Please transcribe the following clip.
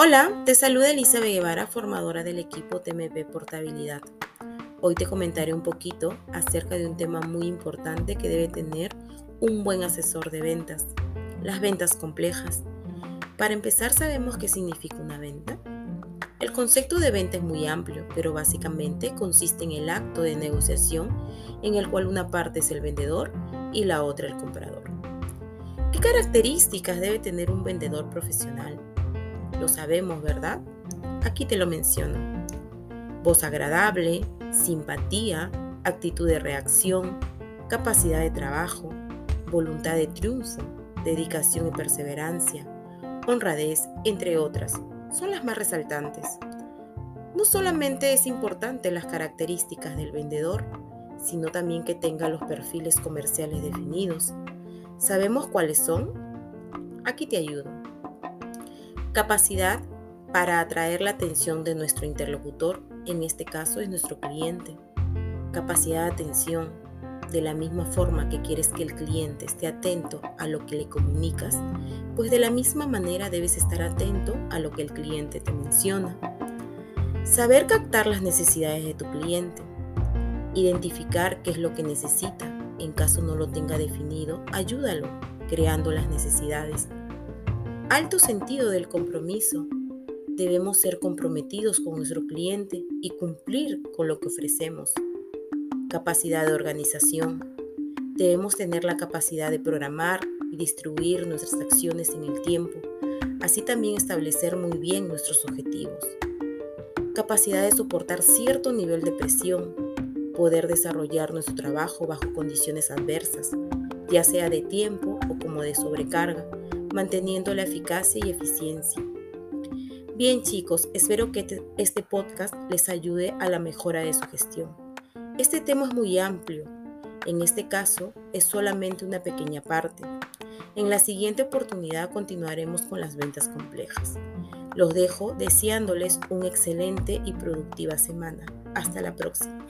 Hola, te saluda Elisa Guevara, formadora del equipo TMP Portabilidad. Hoy te comentaré un poquito acerca de un tema muy importante que debe tener un buen asesor de ventas, las ventas complejas. Para empezar, ¿sabemos qué significa una venta? El concepto de venta es muy amplio, pero básicamente consiste en el acto de negociación en el cual una parte es el vendedor y la otra el comprador. ¿Qué características debe tener un vendedor profesional? Lo sabemos, ¿verdad? Aquí te lo menciono. Voz agradable, simpatía, actitud de reacción, capacidad de trabajo, voluntad de triunfo, dedicación y perseverancia, honradez, entre otras, son las más resaltantes. No solamente es importante las características del vendedor, sino también que tenga los perfiles comerciales definidos. ¿Sabemos cuáles son? Aquí te ayudo. Capacidad para atraer la atención de nuestro interlocutor, en este caso es nuestro cliente. Capacidad de atención, de la misma forma que quieres que el cliente esté atento a lo que le comunicas, pues de la misma manera debes estar atento a lo que el cliente te menciona. Saber captar las necesidades de tu cliente. Identificar qué es lo que necesita. En caso no lo tenga definido, ayúdalo creando las necesidades alto sentido del compromiso. Debemos ser comprometidos con nuestro cliente y cumplir con lo que ofrecemos. Capacidad de organización. Debemos tener la capacidad de programar y distribuir nuestras acciones en el tiempo, así también establecer muy bien nuestros objetivos. Capacidad de soportar cierto nivel de presión, poder desarrollar nuestro trabajo bajo condiciones adversas, ya sea de tiempo o como de sobrecarga, manteniendo la eficacia y eficiencia. Bien chicos, espero que este podcast les ayude a la mejora de su gestión. Este tema es muy amplio, en este caso es solamente una pequeña parte. En la siguiente oportunidad continuaremos con las ventas complejas. Los dejo deseándoles una excelente y productiva semana. Hasta la próxima.